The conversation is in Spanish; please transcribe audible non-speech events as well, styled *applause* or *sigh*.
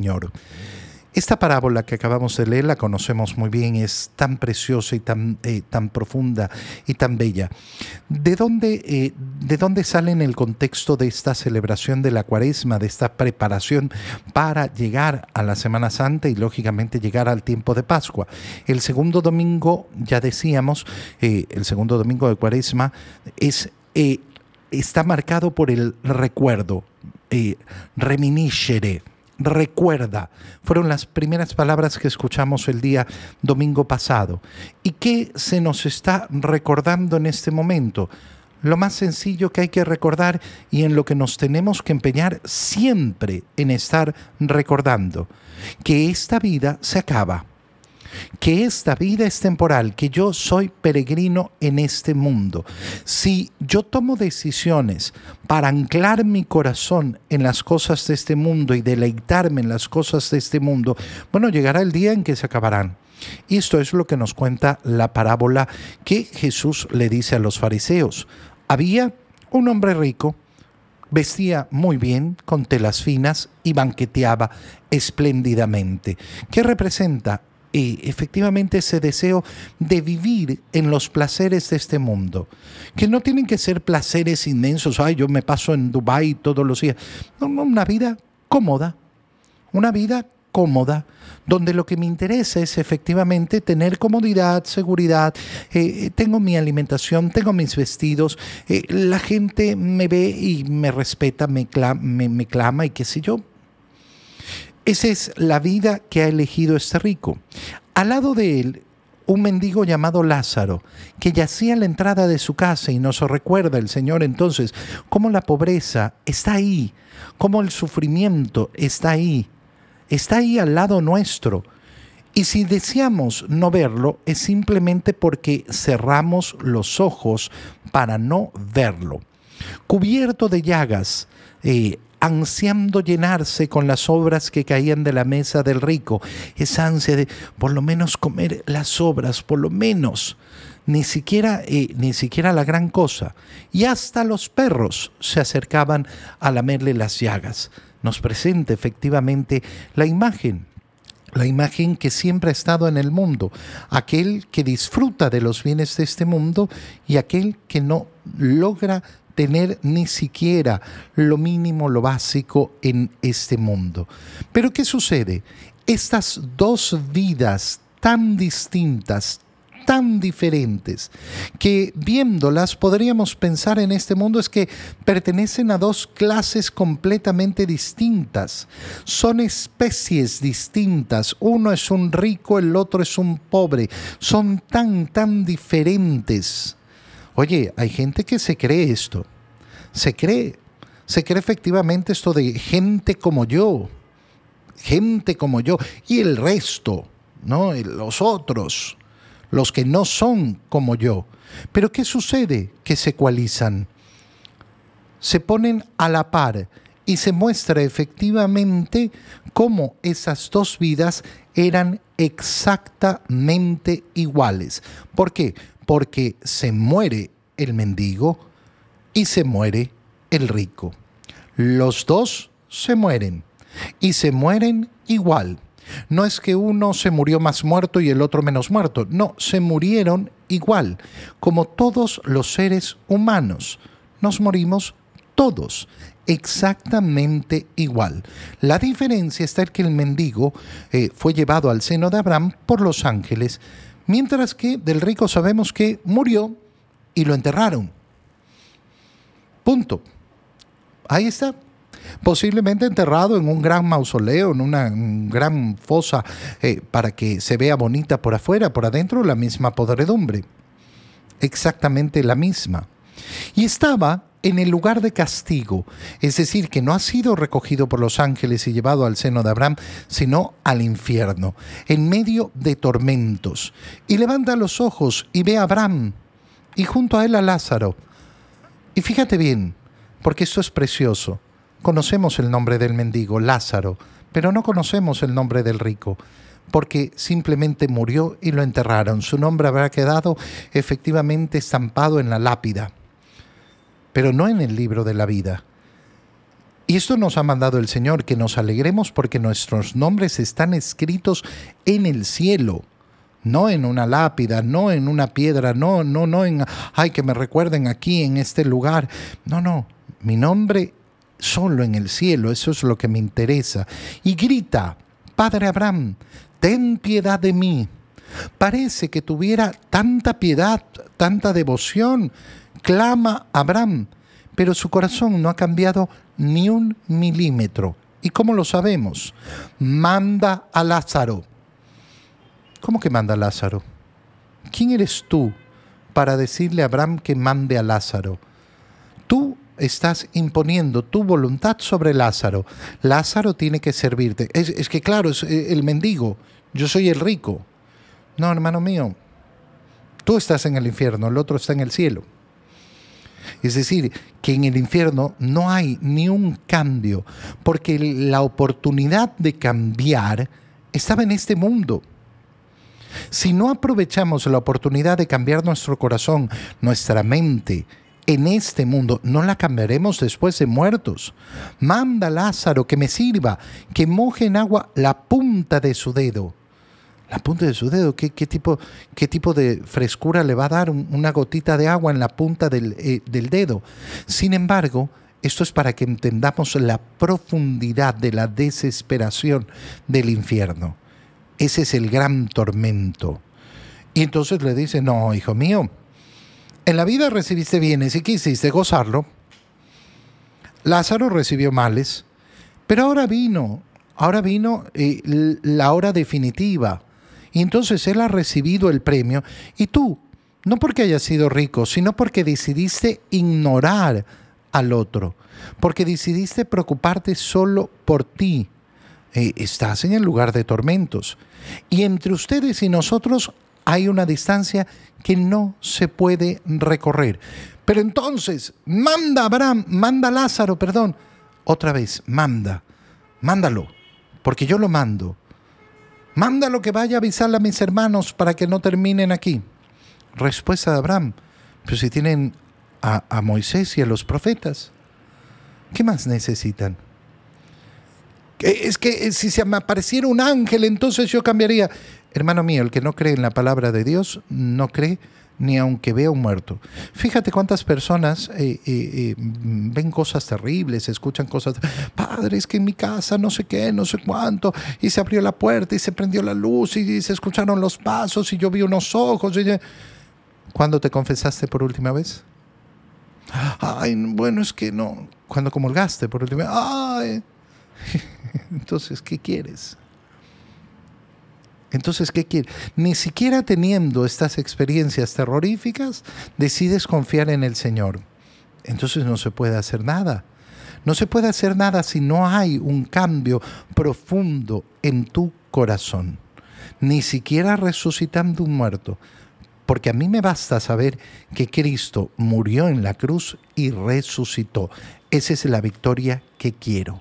Señor. Esta parábola que acabamos de leer la conocemos muy bien, es tan preciosa y tan, eh, tan profunda y tan bella. ¿De dónde, eh, ¿De dónde sale en el contexto de esta celebración de la cuaresma, de esta preparación para llegar a la Semana Santa y lógicamente llegar al tiempo de Pascua? El segundo domingo, ya decíamos, eh, el segundo domingo de cuaresma es, está marcado por el recuerdo, reminiscere recuerda. Fueron las primeras palabras que escuchamos el día domingo pasado. ¿Y qué se nos está recordando en este momento? Lo más sencillo que hay que recordar y en lo que nos tenemos que empeñar siempre en estar recordando, que esta vida se acaba que esta vida es temporal, que yo soy peregrino en este mundo. Si yo tomo decisiones para anclar mi corazón en las cosas de este mundo y deleitarme en las cosas de este mundo, bueno, llegará el día en que se acabarán. Y esto es lo que nos cuenta la parábola que Jesús le dice a los fariseos. Había un hombre rico, vestía muy bien, con telas finas y banqueteaba espléndidamente. ¿Qué representa y efectivamente ese deseo de vivir en los placeres de este mundo, que no tienen que ser placeres inmensos, ay, yo me paso en Dubái todos los días, no, una vida cómoda, una vida cómoda, donde lo que me interesa es efectivamente tener comodidad, seguridad, eh, tengo mi alimentación, tengo mis vestidos, eh, la gente me ve y me respeta, me, me, me clama y qué sé yo, esa es la vida que ha elegido este rico. Al lado de él, un mendigo llamado Lázaro, que yacía a la entrada de su casa y nos recuerda el Señor entonces cómo la pobreza está ahí, cómo el sufrimiento está ahí, está ahí al lado nuestro. Y si deseamos no verlo, es simplemente porque cerramos los ojos para no verlo. Cubierto de llagas, eh, ansiando llenarse con las obras que caían de la mesa del rico, esa ansia de por lo menos comer las obras, por lo menos, ni siquiera, eh, ni siquiera la gran cosa. Y hasta los perros se acercaban a lamerle las llagas. Nos presenta efectivamente la imagen la imagen que siempre ha estado en el mundo, aquel que disfruta de los bienes de este mundo y aquel que no logra tener ni siquiera lo mínimo, lo básico en este mundo. Pero ¿qué sucede? Estas dos vidas tan distintas, tan diferentes, que viéndolas podríamos pensar en este mundo es que pertenecen a dos clases completamente distintas. Son especies distintas. Uno es un rico, el otro es un pobre. Son tan, tan diferentes. Oye, hay gente que se cree esto. Se cree, se cree efectivamente esto de gente como yo, gente como yo y el resto, ¿no? Los otros, los que no son como yo. Pero ¿qué sucede? Que se ecualizan, se ponen a la par y se muestra efectivamente cómo esas dos vidas eran exactamente iguales. ¿Por qué? Porque se muere el mendigo y se muere el rico. Los dos se mueren y se mueren igual. No es que uno se murió más muerto y el otro menos muerto, no, se murieron igual, como todos los seres humanos. Nos morimos todos, exactamente igual. La diferencia está en que el mendigo eh, fue llevado al seno de Abraham por los ángeles, Mientras que del rico sabemos que murió y lo enterraron. Punto. Ahí está. Posiblemente enterrado en un gran mausoleo, en una gran fosa, eh, para que se vea bonita por afuera, por adentro la misma podredumbre. Exactamente la misma. Y estaba en el lugar de castigo, es decir, que no ha sido recogido por los ángeles y llevado al seno de Abraham, sino al infierno, en medio de tormentos. Y levanta los ojos y ve a Abraham y junto a él a Lázaro. Y fíjate bien, porque esto es precioso. Conocemos el nombre del mendigo, Lázaro, pero no conocemos el nombre del rico porque simplemente murió y lo enterraron. Su nombre habrá quedado efectivamente estampado en la lápida pero no en el libro de la vida. Y esto nos ha mandado el Señor, que nos alegremos porque nuestros nombres están escritos en el cielo no en una lápida, no en una piedra, no, no, no en, ay, que me recuerden aquí en este lugar. No, no, mi nombre solo en el cielo, eso es lo que me interesa. Y grita, Padre Abraham, ten piedad de mí. Parece que tuviera tanta piedad, tanta devoción. Clama Abraham, pero su corazón no ha cambiado ni un milímetro. ¿Y cómo lo sabemos? Manda a Lázaro. ¿Cómo que manda a Lázaro? ¿Quién eres tú para decirle a Abraham que mande a Lázaro? Tú estás imponiendo tu voluntad sobre Lázaro. Lázaro tiene que servirte. Es, que claro, es eh, el mendigo, yo soy el rico. No, hermano mío, tú estás en el infierno, el otro está en el cielo. Es decir, que en el infierno no hay ni un cambio, porque la oportunidad de cambiar estaba en este mundo. Si no aprovechamos la oportunidad de cambiar nuestro corazón, nuestra mente, en este mundo, no la cambiaremos después de muertos. Manda Lázaro que me sirva, que moje en agua la punta de su dedo. La punta de su dedo, ¿qué, tipo, qué tipo, de frescura le va a dar una gotita de agua en la punta del, eh, del dedo? Sin embargo, esto es para que entendamos la profundidad de la desesperación del infierno. Ese es el gran tormento. Y entonces le dice, no, hijo mío, en la vida recibiste bienes y quisiste gozarlo. Lázaro recibió males, pero ahora vino, ahora vino eh, la hora definitiva. Y entonces él ha recibido el premio y tú, no porque hayas sido rico, sino porque decidiste ignorar al otro, porque decidiste preocuparte solo por ti. Eh, estás en el lugar de tormentos. Y entre ustedes y nosotros hay una distancia que no se puede recorrer. Pero entonces, manda Abraham, manda Lázaro, perdón. Otra vez, manda, mándalo, porque yo lo mando. Mándalo que vaya a avisarle a mis hermanos para que no terminen aquí. Respuesta de Abraham, pero si tienen a, a Moisés y a los profetas, ¿qué más necesitan? Es que eh, si se me apareciera un ángel, entonces yo cambiaría. Hermano mío, el que no cree en la palabra de Dios, no cree ni aunque vea un muerto. Fíjate cuántas personas eh, eh, ven cosas terribles, escuchan cosas, padre, es que en mi casa no sé qué, no sé cuánto, y se abrió la puerta y se prendió la luz y, se escucharon los pasos y yo vi unos ojos. Y, ¿Cuándo te confesaste por última vez? Ay, bueno, es que no. ¿Cuándo comulgaste por última vez? Ay. *laughs* Entonces, ¿qué quieres? Entonces, ¿qué quieres? Ni siquiera teniendo estas experiencias terroríficas, decides confiar en el Señor. Entonces no se puede hacer nada. No se puede hacer nada si no hay un cambio profundo en tu corazón. Ni siquiera resucitando un muerto. Porque a mí me basta saber que Cristo murió en la cruz y resucitó. Esa es la victoria que quiero.